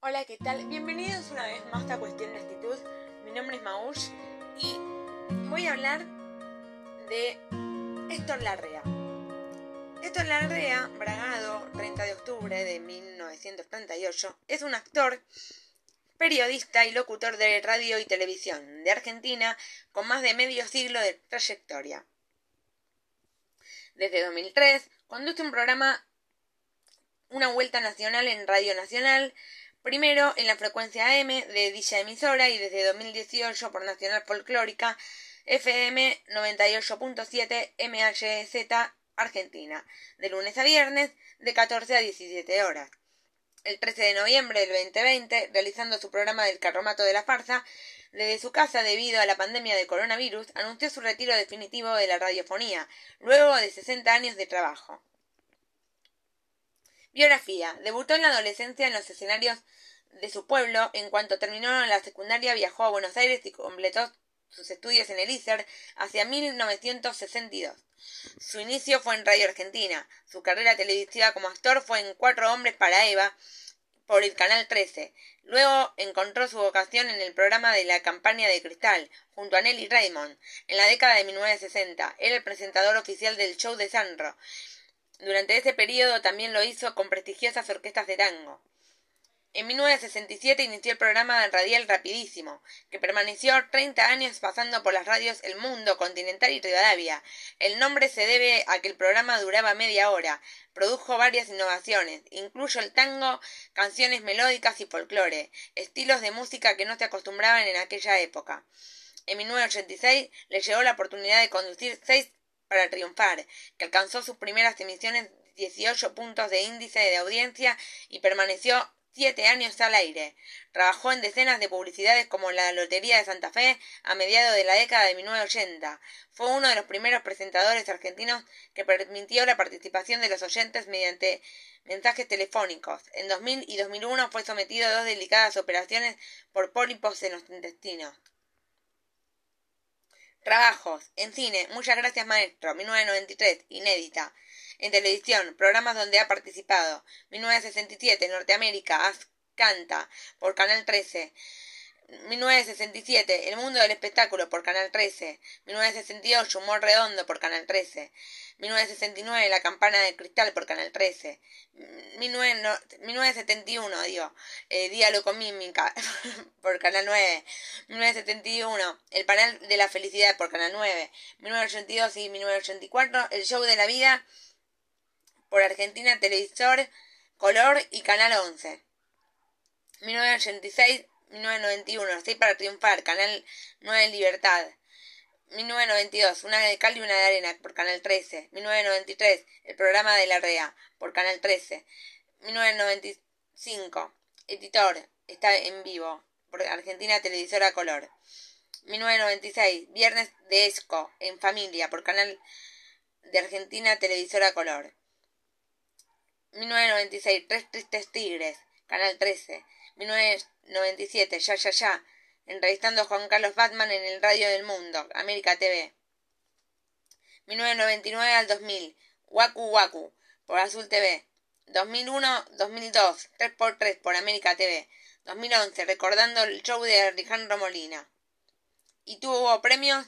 Hola, ¿qué tal? Bienvenidos una vez más a Cuestión de Actitud. Mi nombre es Maush y voy a hablar de Héctor Larrea. Héctor Larrea, Bragado, 30 de octubre de 1938, es un actor, periodista y locutor de radio y televisión de Argentina con más de medio siglo de trayectoria. Desde 2003 conduce un programa Una Vuelta Nacional en Radio Nacional, primero en la frecuencia AM de dicha emisora y desde 2018 por Nacional Folclórica FM 98.7 MHZ Argentina, de lunes a viernes de 14 a 17 horas. El 13 de noviembre del 2020, realizando su programa del carromato de la farsa, desde su casa debido a la pandemia de coronavirus, anunció su retiro definitivo de la radiofonía, luego de 60 años de trabajo. Biografía. Debutó en la adolescencia en los escenarios de su pueblo. En cuanto terminó la secundaria, viajó a Buenos Aires y completó sus estudios en el ISER hacia 1962. Su inicio fue en Radio Argentina. Su carrera televisiva como actor fue en Cuatro Hombres para Eva por el Canal 13. Luego encontró su vocación en el programa de la campaña de Cristal, junto a Nelly Raymond. En la década de 1960 era el presentador oficial del show de Sanro durante ese periodo también lo hizo con prestigiosas orquestas de tango. En 1967 inició el programa radial Rapidísimo, que permaneció 30 años pasando por las radios El Mundo, Continental y Rivadavia. El nombre se debe a que el programa duraba media hora. Produjo varias innovaciones, incluyo el tango, canciones melódicas y folclore, estilos de música que no se acostumbraban en aquella época. En 1986 le llegó la oportunidad de conducir seis para triunfar, que alcanzó sus primeras emisiones 18 puntos de índice de audiencia y permaneció siete años al aire. Trabajó en decenas de publicidades como la Lotería de Santa Fe a mediados de la década de 1980. Fue uno de los primeros presentadores argentinos que permitió la participación de los oyentes mediante mensajes telefónicos. En 2000 y 2001 fue sometido a dos delicadas operaciones por pólipos en los intestinos. Trabajos. En cine. Muchas gracias, maestro. 1993. Inédita. En televisión. Programas donde ha participado. 1967. Norteamérica. Canta. Por Canal 13. 1967, El mundo del espectáculo por Canal 13. 1968, Humor Redondo por Canal 13. 1969, La campana de cristal por Canal 13. 1971, digo, eh, Diálogo con Mímica por Canal 9. 1971, El panel de la felicidad por Canal 9. 1982 y 1984, El show de la vida por Argentina Televisor, Color y Canal 11. 1986, 1991, Estoy para triunfar, Canal 9 Libertad. 1992, Una de cal y una de arena, por Canal 13. 1993, El programa de la REA, por Canal 13. 1995, Editor, está en vivo, por Argentina Televisora Color. 1996, Viernes de Esco, en familia, por Canal de Argentina Televisora Color. 1996, Tres Tristes Tigres, Canal 13. 1997, Ya, Ya, Ya, entrevistando a Juan Carlos Batman en el Radio del Mundo, América TV. 1999 al 2000, Waku Waku, por Azul TV. 2001-2002, 3x3 por América TV. 2011, recordando el show de Alejandro Molina. Y tuvo premios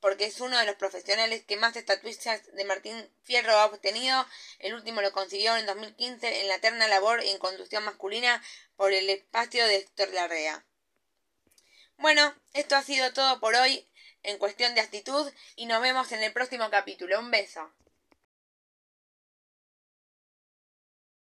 porque es uno de los profesionales que más estatuillas de Martín Fierro ha obtenido. El último lo consiguió en 2015 en la eterna labor en conducción masculina por el espacio de Héctor Larrea. Bueno, esto ha sido todo por hoy en cuestión de actitud y nos vemos en el próximo capítulo. Un beso.